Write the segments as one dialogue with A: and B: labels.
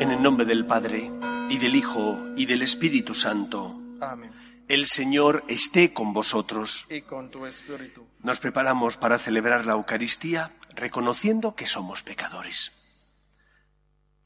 A: En el nombre del Padre, y del Hijo, y del Espíritu Santo.
B: Amén.
A: El Señor esté con vosotros.
B: Y con tu espíritu.
A: Nos preparamos para celebrar la Eucaristía reconociendo que somos pecadores.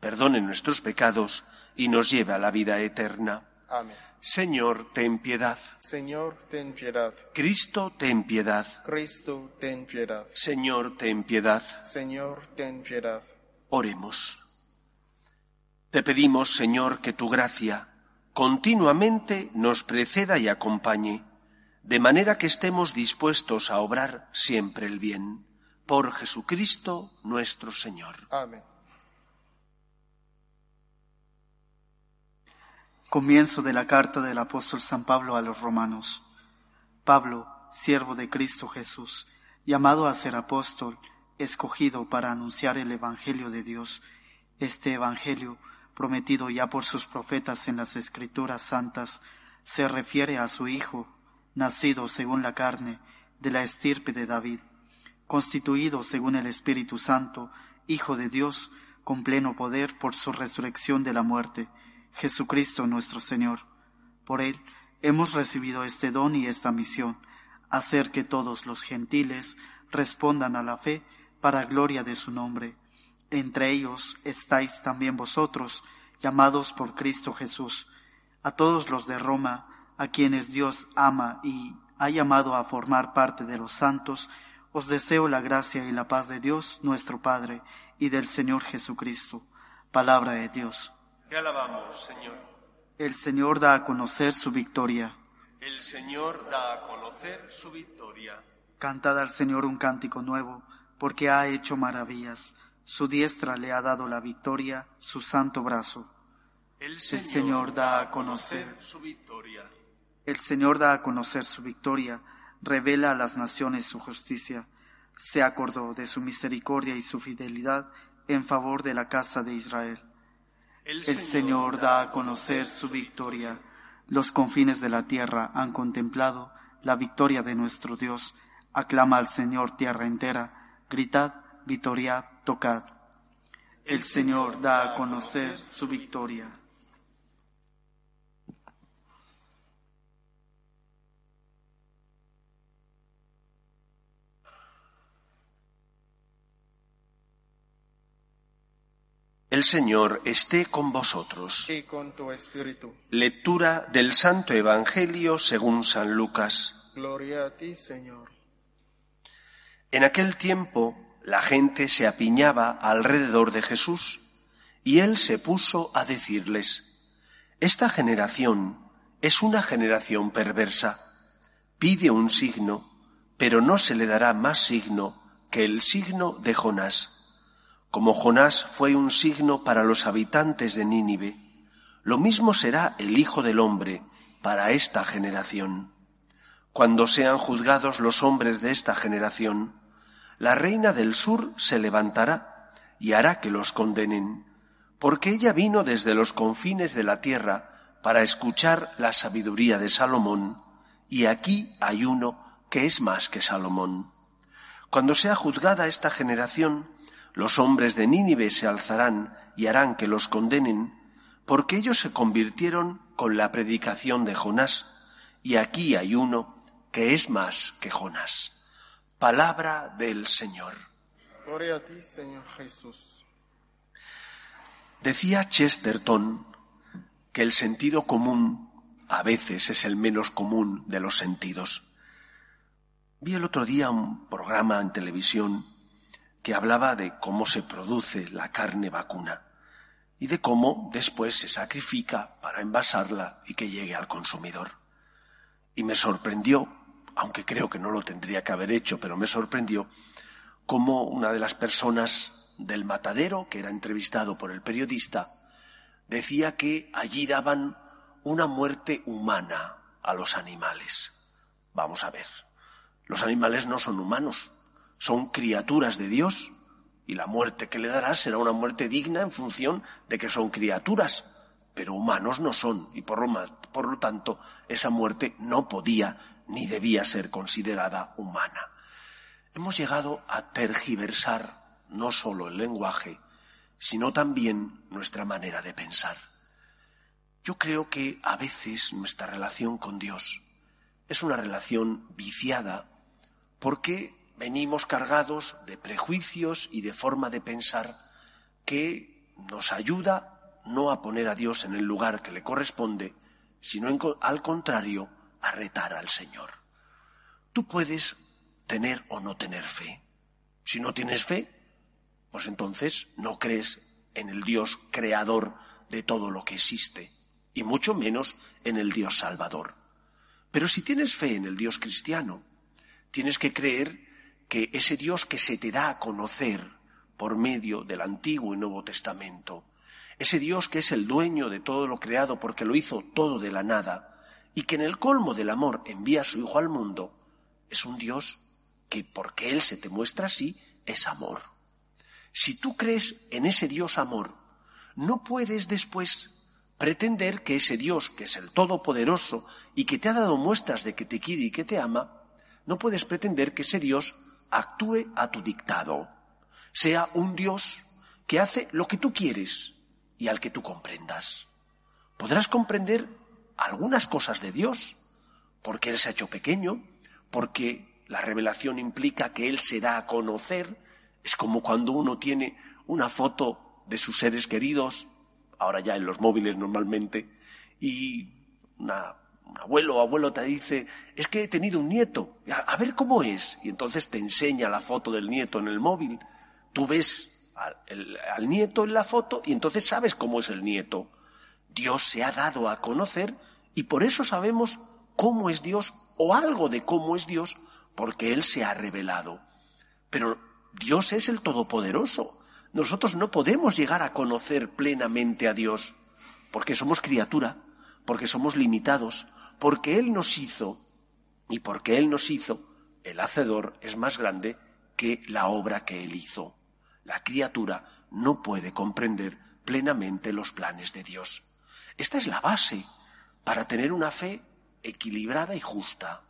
A: perdone nuestros pecados y nos lleve a la vida eterna.
B: Amén.
A: Señor, ten piedad.
B: Señor, ten piedad.
A: Cristo, ten piedad.
B: Cristo, ten piedad.
A: Señor, ten piedad.
B: Señor, ten piedad.
A: Oremos. Te pedimos, Señor, que tu gracia continuamente nos preceda y acompañe, de manera que estemos dispuestos a obrar siempre el bien. Por Jesucristo nuestro Señor.
B: Amén.
C: Comienzo de la carta del apóstol San Pablo a los romanos. Pablo, siervo de Cristo Jesús, llamado a ser apóstol, escogido para anunciar el Evangelio de Dios, este Evangelio, prometido ya por sus profetas en las Escrituras Santas, se refiere a su Hijo, nacido según la carne, de la estirpe de David, constituido según el Espíritu Santo, Hijo de Dios, con pleno poder por su resurrección de la muerte, Jesucristo nuestro Señor. Por Él hemos recibido este don y esta misión, hacer que todos los gentiles respondan a la fe para gloria de su nombre. Entre ellos estáis también vosotros, llamados por Cristo Jesús, a todos los de Roma, a quienes Dios ama y ha llamado a formar parte de los santos, os deseo la gracia y la paz de Dios nuestro Padre y del Señor Jesucristo. Palabra de Dios.
A: Te alabamos, Señor.
C: El Señor da a conocer su victoria.
A: El Señor da a conocer su victoria.
C: Cantad al Señor un cántico nuevo, porque ha hecho maravillas. Su diestra le ha dado la victoria, su santo brazo.
A: El
C: Señor da a conocer
A: su victoria.
C: El Señor da a conocer su victoria, revela a las naciones su justicia. Se acordó de su misericordia y su fidelidad en favor de la casa de Israel. El Señor da a conocer su victoria. Los confines de la tierra han contemplado la victoria de nuestro Dios. Aclama al Señor tierra entera. Gritad, victoriad, tocad. El Señor da a conocer su victoria.
A: El Señor esté con vosotros.
B: Y con tu espíritu.
A: Lectura del Santo Evangelio según San Lucas.
B: Gloria a ti, Señor.
A: En aquel tiempo la gente se apiñaba alrededor de Jesús y él se puso a decirles, Esta generación es una generación perversa. Pide un signo, pero no se le dará más signo que el signo de Jonás. Como Jonás fue un signo para los habitantes de Nínive, lo mismo será el Hijo del Hombre para esta generación. Cuando sean juzgados los hombres de esta generación, la reina del sur se levantará y hará que los condenen, porque ella vino desde los confines de la tierra para escuchar la sabiduría de Salomón, y aquí hay uno que es más que Salomón. Cuando sea juzgada esta generación, Los hombres de Nínive se alzarán y harán que los condenen, porque ellos se convirtieron con la predicación de Jonás, y aquí hay uno que es más que Jonás. Palabra del Señor.
B: Gloria a ti, Señor Jesús.
A: Decía Chesterton que el sentido común a veces es el menos común de los sentidos. Vi el otro día un programa en televisión que hablaba de cómo se produce la carne vacuna y de cómo después se sacrifica para envasarla y que llegue al consumidor. Y me sorprendió, aunque creo que no lo tendría que haber hecho, pero me sorprendió cómo una de las personas del matadero, que era entrevistado por el periodista, decía que allí daban una muerte humana a los animales. Vamos a ver, los animales no son humanos, son criaturas de Dios y la muerte que le darás será una muerte digna en función de que son criaturas, pero humanos no son y por lo, por lo tanto esa muerte no podía ni debía ser considerada humana. Hemos llegado a tergiversar no solo el lenguaje, sino también nuestra manera de pensar. Yo creo que a veces nuestra relación con Dios es una relación viciada porque venimos cargados de prejuicios y de forma de pensar que nos ayuda no a poner a Dios en el lugar que le corresponde, sino al contrario, a retar al Señor. Tú puedes tener o no tener fe. Si no tienes fe, pues entonces no crees en el Dios creador de todo lo que existe, y mucho menos en el Dios salvador. Pero si tienes fe en el Dios cristiano, tienes que creer que ese Dios que se te da a conocer por medio del Antiguo y Nuevo Testamento, ese Dios que es el dueño de todo lo creado porque lo hizo todo de la nada, y que en el colmo del amor envía a su Hijo al mundo, es un Dios que porque Él se te muestra así, es amor. Si tú crees en ese Dios amor, no puedes después pretender que ese Dios, que es el Todopoderoso y que te ha dado muestras de que te quiere y que te ama, no puedes pretender que ese Dios actúe a tu dictado, sea un Dios que hace lo que tú quieres y al que tú comprendas. Podrás comprender algunas cosas de Dios, porque Él se ha hecho pequeño, porque la revelación implica que Él se da a conocer. Es como cuando uno tiene una foto de sus seres queridos, ahora ya en los móviles normalmente, y una un abuelo o abuelo te dice, es que he tenido un nieto, a, ver cómo es. Y entonces te enseña la foto del nieto en el móvil. Tú ves al, al nieto en la foto y entonces sabes cómo es el nieto. Dios se ha dado a conocer y por eso sabemos cómo es Dios o algo de cómo es Dios porque Él se ha revelado. Pero Dios es el Todopoderoso. Nosotros no podemos llegar a conocer plenamente a Dios porque somos criatura, porque somos limitados, porque Él nos hizo, y porque Él nos hizo, el hacedor es más grande que la obra que Él hizo. La criatura no puede comprender plenamente los planes de Dios. Esta es la base para tener una fe equilibrada y justa.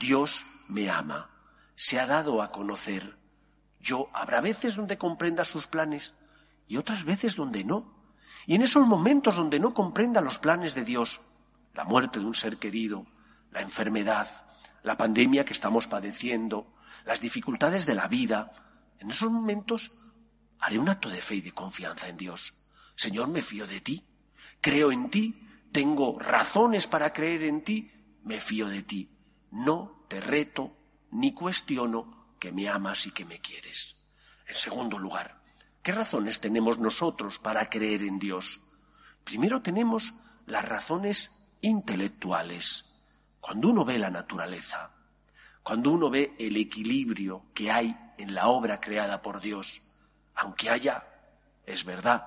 A: Dios me ama, se ha dado a conocer. Yo habrá veces donde comprenda sus planes y otras veces donde no. Y en esos momentos donde no comprenda los planes de Dios, la muerte de un ser querido, la enfermedad, la pandemia que estamos padeciendo, las dificultades de la vida, en esos momentos haré un acto de fe y de confianza en Dios. Señor, me fío de ti, creo en ti, tengo razones para creer en ti, me fío de ti. No te reto ni cuestiono que me amas y que me quieres. En segundo lugar, ¿qué razones tenemos nosotros para creer en Dios? Primero tenemos las razones intelectuales. Cuando uno ve la naturaleza, cuando uno ve el equilibrio que hay en la obra creada por Dios, aunque haya, es verdad,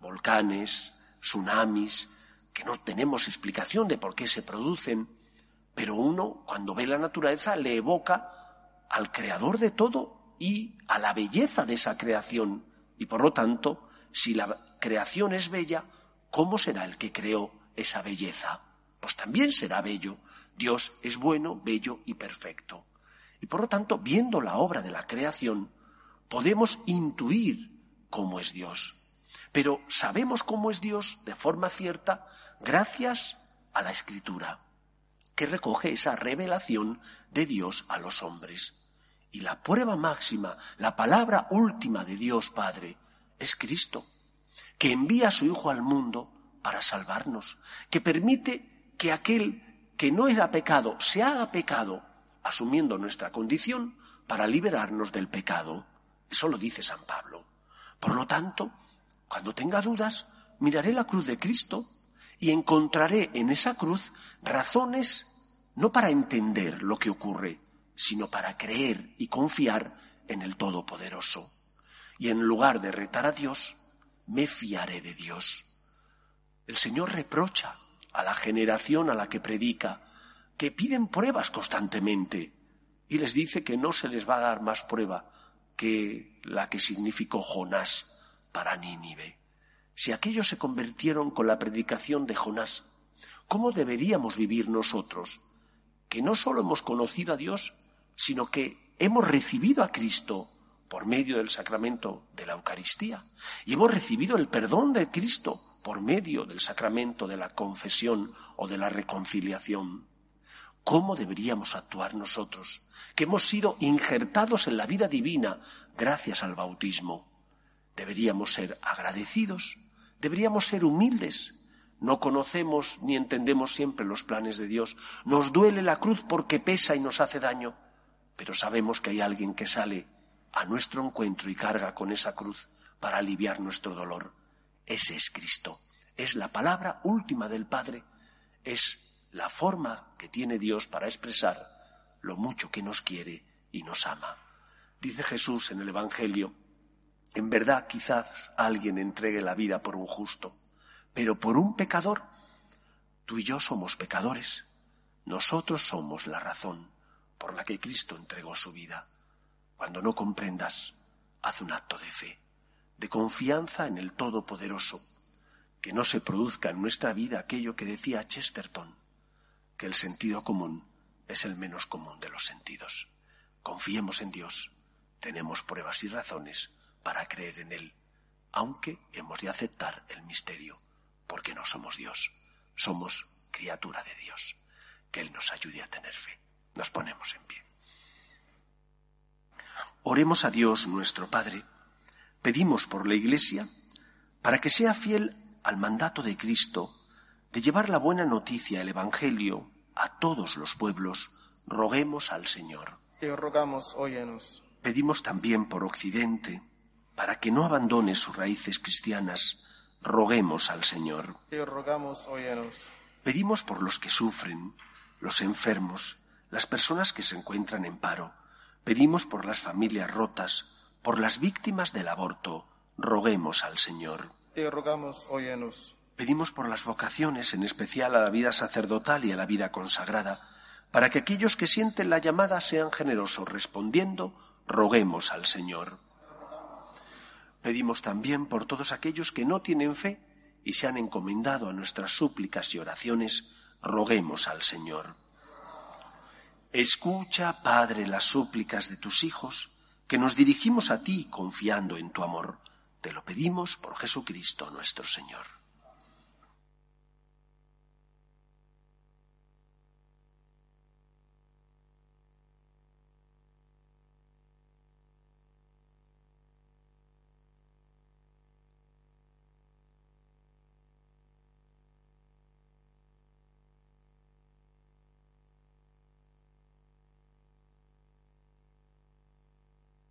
A: volcanes, tsunamis, que no tenemos explicación de por qué se producen, pero uno, cuando ve la naturaleza, le evoca al creador de todo y a la belleza de esa creación. Y por lo tanto, si la creación es bella, ¿cómo será el que creó esa belleza, pues también será bello. Dios es bueno, bello y perfecto. Y por lo tanto, viendo la obra de la creación, podemos intuir cómo es Dios. Pero sabemos cómo es Dios de forma cierta gracias a la Escritura, que recoge esa revelación de Dios a los hombres. Y la prueba máxima, la palabra última de Dios Padre, es Cristo, que envía a su Hijo al mundo para salvarnos, que permite que aquel que no era pecado se haga pecado, asumiendo nuestra condición para liberarnos del pecado. Eso lo dice San Pablo. Por lo tanto, cuando tenga dudas, miraré la cruz de Cristo y encontraré en esa cruz razones no para entender lo que ocurre, sino para creer y confiar en el Todopoderoso. Y en lugar de retar a Dios, me fiaré de Dios. El Señor reprocha a la generación a la que predica que piden pruebas constantemente y les dice que no se les va a dar más prueba que la que significó Jonás para Nínive. Si aquellos se convirtieron con la predicación de Jonás, ¿cómo deberíamos vivir nosotros? Que no solo hemos conocido a Dios, sino que hemos recibido a Cristo por medio del sacramento de la Eucaristía y hemos recibido el perdón de Cristo por medio del sacramento de la confesión o de la reconciliación. ¿Cómo deberíamos actuar nosotros, que hemos sido injertados en la vida divina gracias al bautismo? Deberíamos ser agradecidos, deberíamos ser humildes. No conocemos ni entendemos siempre los planes de Dios. Nos duele la cruz porque pesa y nos hace daño, pero sabemos que hay alguien que sale a nuestro encuentro y carga con esa cruz para aliviar nuestro dolor. Ese es Cristo. Es la palabra última del Padre. Es la forma que tiene Dios para expresar lo mucho que nos quiere y nos ama. Dice Jesús en el Evangelio, en verdad quizás alguien entregue la vida por un justo, pero por un pecador, tú y yo somos pecadores. Nosotros somos la razón por la que Cristo entregó su vida. Cuando no comprendas, haz un acto de fe, de confianza en el Todopoderoso, que no se produzca en nuestra vida aquello que decía Chesterton, que el sentido común es el menos común de los sentidos. Confiemos en Dios, tenemos pruebas y razones para creer en Él, aunque hemos de aceptar el misterio, porque no somos Dios, somos criatura de Dios. Que Él nos ayude a tener fe. Nos ponemos en pie. Oremos a Dios nuestro Padre, pedimos por la Iglesia para que sea fiel al mandato de Cristo de llevar la buena noticia, el Evangelio, a todos los pueblos, roguemos al Señor.
B: Te rogamos, óyenos.
A: Pedimos también por Occidente, para que no abandone sus raíces cristianas, roguemos al Señor.
B: Te rogamos, óyenos.
A: Pedimos por los que sufren, los enfermos, las personas que se encuentran en paro. Pedimos por las familias rotas, por las víctimas del aborto, roguemos al Señor.
B: Te rogamos, óyenos.
A: Pedimos por las vocaciones, en especial a la vida sacerdotal y a la vida consagrada, para que aquellos que sienten la llamada sean generosos respondiendo, roguemos al Señor. Pedimos también por todos aquellos que no tienen fe y se han encomendado a nuestras súplicas y oraciones, roguemos al Señor. Escucha, Padre, las súplicas de tus hijos, que nos dirigimos a ti confiando en tu amor. Te lo pedimos por Jesucristo nuestro Señor.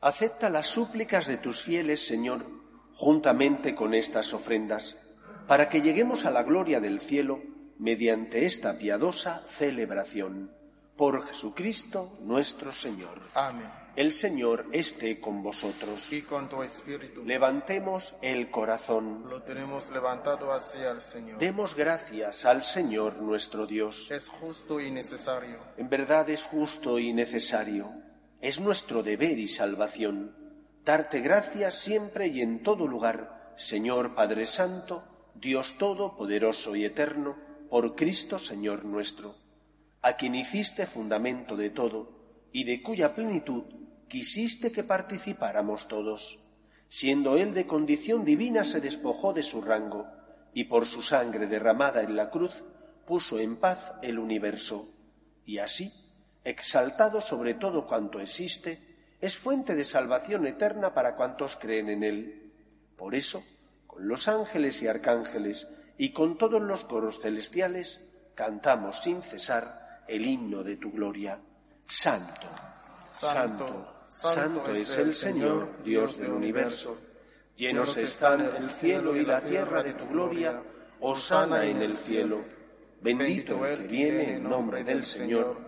A: Acepta las súplicas de tus fieles, Señor, juntamente con estas ofrendas, para que lleguemos a la gloria del cielo mediante esta piadosa celebración. Por Jesucristo nuestro Señor.
B: Amén.
A: El Señor esté con vosotros.
B: Y con tu espíritu.
A: Levantemos el corazón.
B: Lo tenemos levantado hacia el Señor.
A: Demos gracias al Señor nuestro Dios.
B: Es justo y necesario.
A: En verdad es justo y necesario. Es nuestro deber y salvación. Darte gracias siempre y en todo lugar, Señor Padre Santo, Dios Todopoderoso y Eterno, por Cristo Señor nuestro, a quien hiciste fundamento de todo y de cuya plenitud quisiste que participáramos todos. Siendo Él de condición divina, se despojó de su rango y por su sangre derramada en la cruz puso en paz el universo. Y así, exaltado sobre todo cuanto existe, es fuente de salvación eterna para cuantos creen en Él. Por eso, con los ángeles y arcángeles y con todos los coros celestiales, cantamos sin cesar el himno de tu gloria. Santo, santo, santo es el Señor, Dios del universo. Llenos están el cielo y la tierra de tu gloria, Osana en el cielo. Bendito el que viene en nombre del Señor,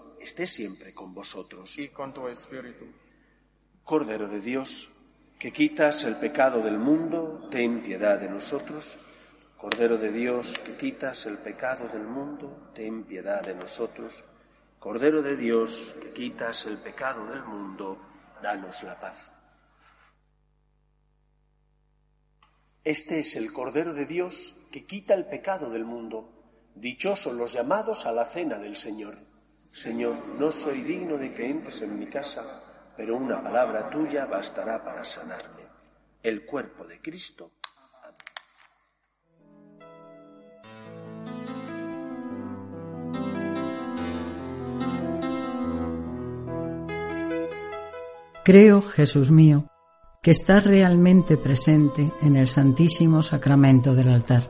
A: esté siempre con vosotros.
B: Y con tu espíritu.
A: Cordero de Dios, que quitas el pecado del mundo, ten piedad de nosotros. Cordero de Dios, que quitas el pecado del mundo, ten piedad de nosotros. Cordero de Dios, que quitas el pecado del mundo, danos la paz. Este es el Cordero de Dios que quita el pecado del mundo. Dichosos los llamados a la cena del Señor. Señor, no soy digno de que entres en mi casa, pero una palabra tuya bastará para sanarme. El cuerpo de Cristo.
D: Creo, Jesús mío, que estás realmente presente en el Santísimo Sacramento del altar.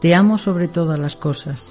D: Te amo sobre todas las cosas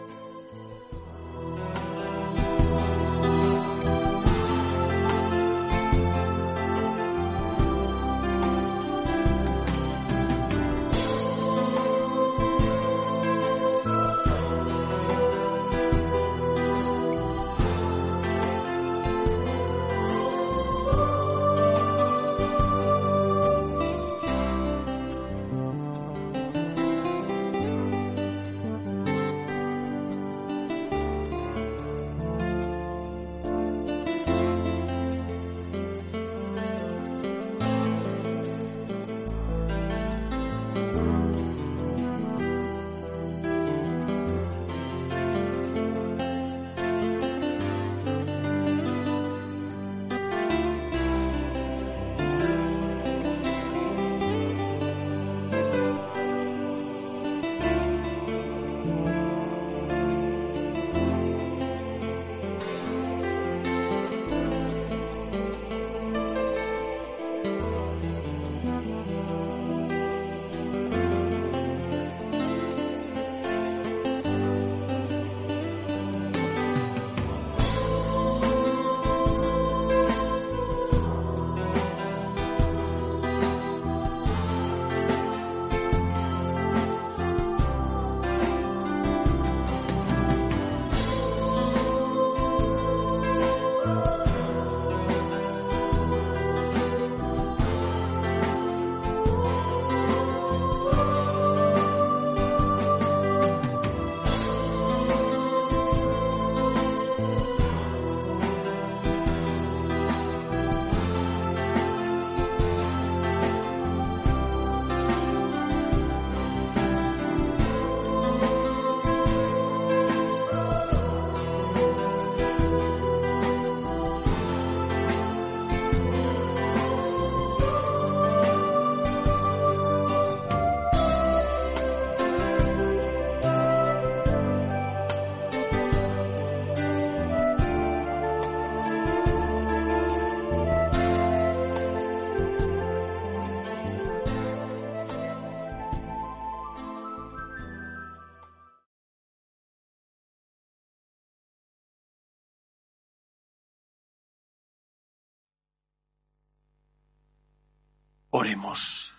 A: Oremos.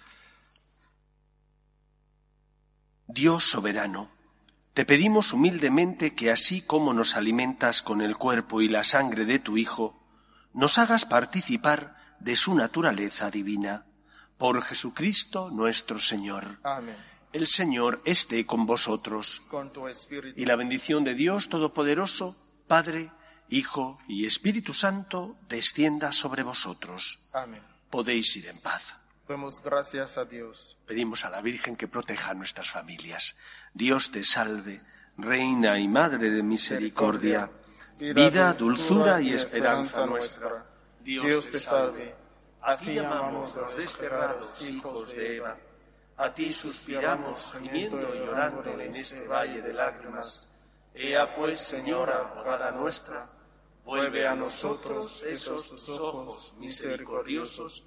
A: Dios soberano, te pedimos humildemente que así como nos alimentas con el cuerpo y la sangre de tu Hijo, nos hagas participar de su naturaleza divina. Por Jesucristo nuestro Señor.
B: Amén.
A: El Señor esté con vosotros.
B: Con tu espíritu.
A: Y la bendición de Dios Todopoderoso, Padre, Hijo y Espíritu Santo, descienda sobre vosotros.
B: Amén.
A: Podéis ir en paz.
B: Demos gracias a Dios.
A: Pedimos a la Virgen que proteja a nuestras familias. Dios te salve, Reina y Madre de misericordia, vida, dulzura y esperanza nuestra.
B: Dios te salve.
A: A ti llamamos los desterrados hijos de Eva. A ti suspiramos gimiendo y llorando en este valle de lágrimas. Ea pues, Señora, abogada nuestra, vuelve a nosotros esos tus ojos misericordiosos